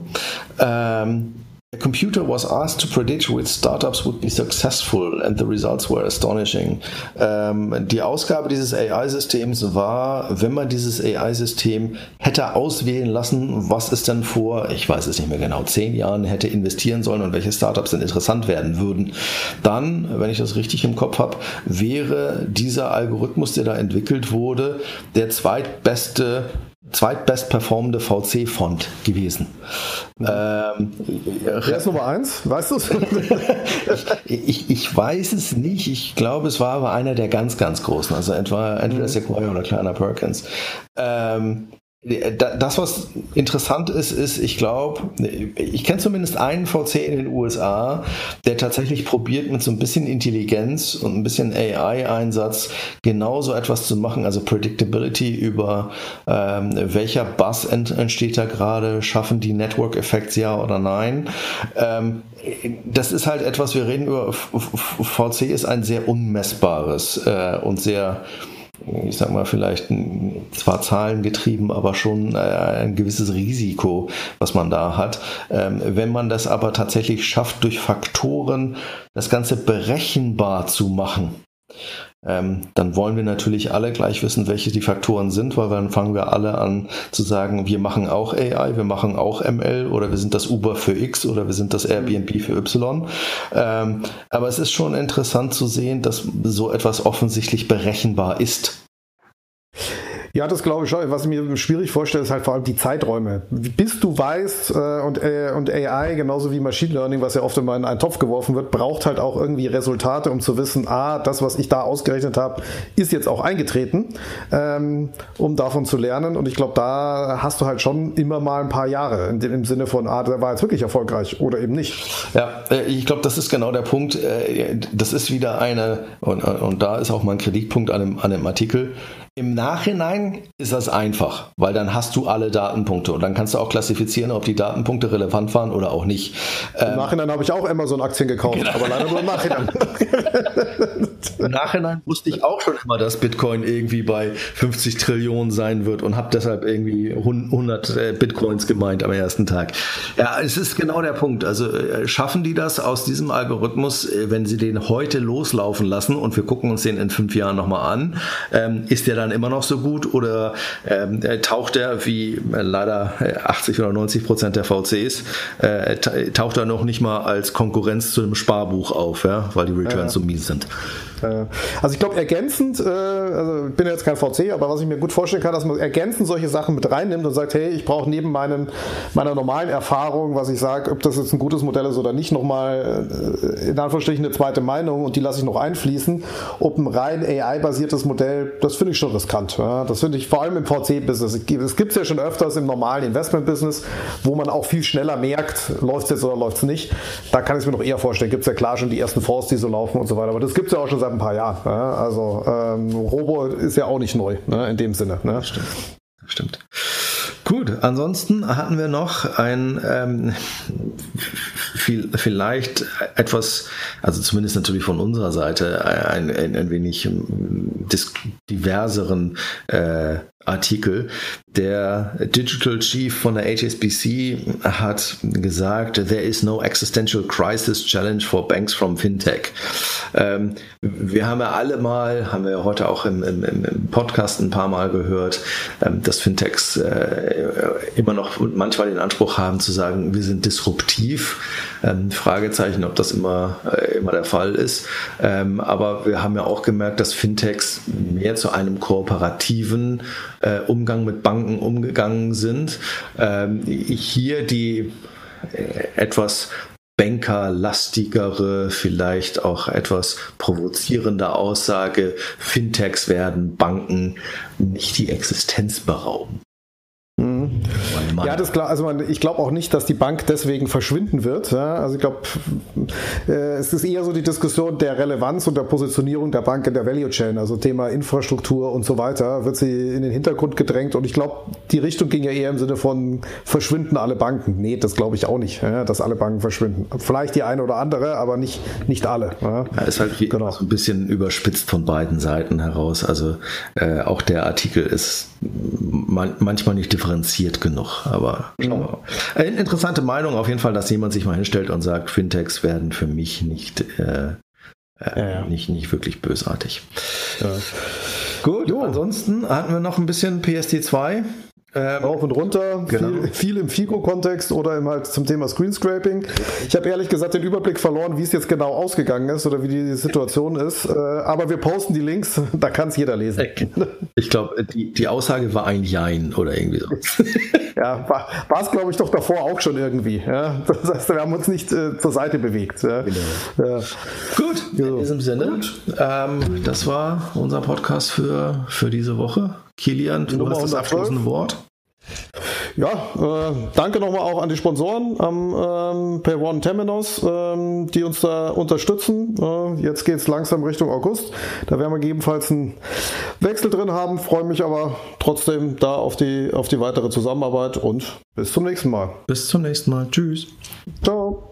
Ähm, computer was asked to predict which startups would be successful and the results were astonishing. Ähm, die Ausgabe dieses AI-Systems war, wenn man dieses AI-System hätte auswählen lassen, was es denn vor, ich weiß es nicht mehr genau, zehn Jahren hätte investieren sollen und welche Startups denn interessant werden würden, dann, wenn ich das richtig im Kopf habe, wäre dieser Algorithmus, der da entwickelt wurde, der zweitbeste zweitbest performende VC-Font gewesen. Ähm, Wer ist Nummer eins? Weißt du es? ich, ich weiß es nicht. Ich glaube, es war aber einer der ganz, ganz großen. Also etwa entweder mhm. Sequoia oder kleiner Perkins. Ähm, das, was interessant ist, ist, ich glaube, ich kenne zumindest einen VC in den USA, der tatsächlich probiert, mit so ein bisschen Intelligenz und ein bisschen AI-Einsatz genauso etwas zu machen, also Predictability über ähm, welcher Buzz ent entsteht da gerade, schaffen die Network Effects ja oder nein. Ähm, das ist halt etwas, wir reden über VC ist ein sehr unmessbares äh, und sehr ich sag mal, vielleicht zwar zahlengetrieben, aber schon äh, ein gewisses Risiko, was man da hat. Ähm, wenn man das aber tatsächlich schafft, durch Faktoren das Ganze berechenbar zu machen, ähm, dann wollen wir natürlich alle gleich wissen, welche die Faktoren sind, weil dann fangen wir alle an zu sagen, wir machen auch AI, wir machen auch ML oder wir sind das Uber für X oder wir sind das Airbnb für Y. Ähm, aber es ist schon interessant zu sehen, dass so etwas offensichtlich berechenbar ist. Ja, das glaube ich schon. Was ich mir schwierig vorstelle, ist halt vor allem die Zeiträume. Bis du weißt äh, und, äh, und AI, genauso wie Machine Learning, was ja oft immer in einen Topf geworfen wird, braucht halt auch irgendwie Resultate, um zu wissen, ah, das, was ich da ausgerechnet habe, ist jetzt auch eingetreten, ähm, um davon zu lernen. Und ich glaube, da hast du halt schon immer mal ein paar Jahre im Sinne von, ah, der war jetzt wirklich erfolgreich oder eben nicht. Ja, äh, ich glaube, das ist genau der Punkt. Äh, das ist wieder eine, und, und da ist auch mein Kritikpunkt an dem, an dem Artikel, im Nachhinein ist das einfach, weil dann hast du alle Datenpunkte und dann kannst du auch klassifizieren, ob die Datenpunkte relevant waren oder auch nicht. Im ähm, Nachhinein habe ich auch Amazon-Aktien gekauft, genau. aber leider nur im Nachhinein. Im Nachhinein wusste ich auch schon immer, dass Bitcoin irgendwie bei 50 Trillionen sein wird und habe deshalb irgendwie 100 äh, Bitcoins gemeint am ersten Tag. Ja, es ist genau der Punkt. Also äh, schaffen die das aus diesem Algorithmus, äh, wenn sie den heute loslaufen lassen und wir gucken uns den in fünf Jahren nochmal an, ähm, ist der dann immer noch so gut oder ähm, taucht er wie äh, leider 80 oder 90 Prozent der VCs, äh, taucht er noch nicht mal als Konkurrenz zu einem Sparbuch auf, ja, weil die Returns ja. so mies sind. Äh, also ich glaube ergänzend, äh, also ich bin jetzt kein VC, aber was ich mir gut vorstellen kann, dass man ergänzend solche Sachen mit reinnimmt und sagt, hey, ich brauche neben meinen, meiner normalen Erfahrung, was ich sage, ob das jetzt ein gutes Modell ist oder nicht, nochmal äh, in Anführungsstrichen eine zweite Meinung und die lasse ich noch einfließen. Ob ein rein AI-basiertes Modell, das finde ich schon riskant. Das finde ich vor allem im VC-Business. Das gibt es ja schon öfters im normalen Investment-Business, wo man auch viel schneller merkt, läuft es jetzt oder läuft es nicht. Da kann ich es mir noch eher vorstellen. Gibt es ja klar schon die ersten Fonds, die so laufen und so weiter. Aber das gibt es ja auch schon seit ein paar Jahren. Ja? Also ähm, Robo ist ja auch nicht neu ne? in dem Sinne. Ne? Stimmt. Stimmt. Gut, ansonsten hatten wir noch ein ähm, viel, vielleicht etwas, also zumindest natürlich von unserer Seite, ein, ein, ein wenig ähm, diverseren äh, Artikel. Der Digital Chief von der HSBC hat gesagt, there is no existential crisis challenge for banks from fintech. Ähm, wir haben ja alle mal, haben wir heute auch im, im, im Podcast ein paar Mal gehört, ähm, dass Fintechs äh, immer noch manchmal den Anspruch haben zu sagen, wir sind disruptiv. Ähm, Fragezeichen, ob das immer, äh, immer der Fall ist. Ähm, aber wir haben ja auch gemerkt, dass Fintechs mehr zu einem kooperativen äh, Umgang mit Banken umgegangen sind. Ähm, hier die äh, etwas bankerlastigere, vielleicht auch etwas provozierende Aussage, Fintechs werden Banken nicht die Existenz berauben. Ja, das ist klar. Also ich glaube auch nicht, dass die Bank deswegen verschwinden wird. Ja? Also ich glaube, äh, es ist eher so die Diskussion der Relevanz und der Positionierung der Bank in der Value Chain, also Thema Infrastruktur und so weiter, wird sie in den Hintergrund gedrängt. Und ich glaube, die Richtung ging ja eher im Sinne von verschwinden alle Banken. Nee, das glaube ich auch nicht, ja? dass alle Banken verschwinden. Vielleicht die eine oder andere, aber nicht, nicht alle. Ja, ja ist halt genau. so ein bisschen überspitzt von beiden Seiten heraus. Also äh, auch der Artikel ist man, manchmal nicht differenziert genug. Aber schauen wir mal. Interessante Meinung auf jeden Fall, dass jemand sich mal hinstellt und sagt, Fintechs werden für mich nicht, äh, äh, nicht, nicht wirklich bösartig. Ja. Gut, jo. ansonsten hatten wir noch ein bisschen PSD2. Ähm, Rauf und runter, genau. viel, viel, im FICO-Kontext oder im halt zum Thema Screenscraping. Ich habe ehrlich gesagt den Überblick verloren, wie es jetzt genau ausgegangen ist oder wie die Situation ist. Äh, aber wir posten die Links, da kann es jeder lesen. Ich glaube, die, die Aussage war ein Jein oder irgendwie so. ja, war es, glaube ich, doch davor auch schon irgendwie. Ja? Das heißt, wir haben uns nicht äh, zur Seite bewegt. Ja? Genau. Ja. Gut, in diesem Sinne, ähm, das war unser Podcast für, für diese Woche. Kilian, du hast das abschließende Wort. Ja, äh, danke nochmal auch an die Sponsoren am ähm, Pay One Temenos, ähm, die uns da unterstützen. Äh, jetzt geht es langsam Richtung August. Da werden wir gegebenenfalls einen Wechsel drin haben. Freue mich aber trotzdem da auf die, auf die weitere Zusammenarbeit und bis zum nächsten Mal. Bis zum nächsten Mal. Tschüss. Ciao.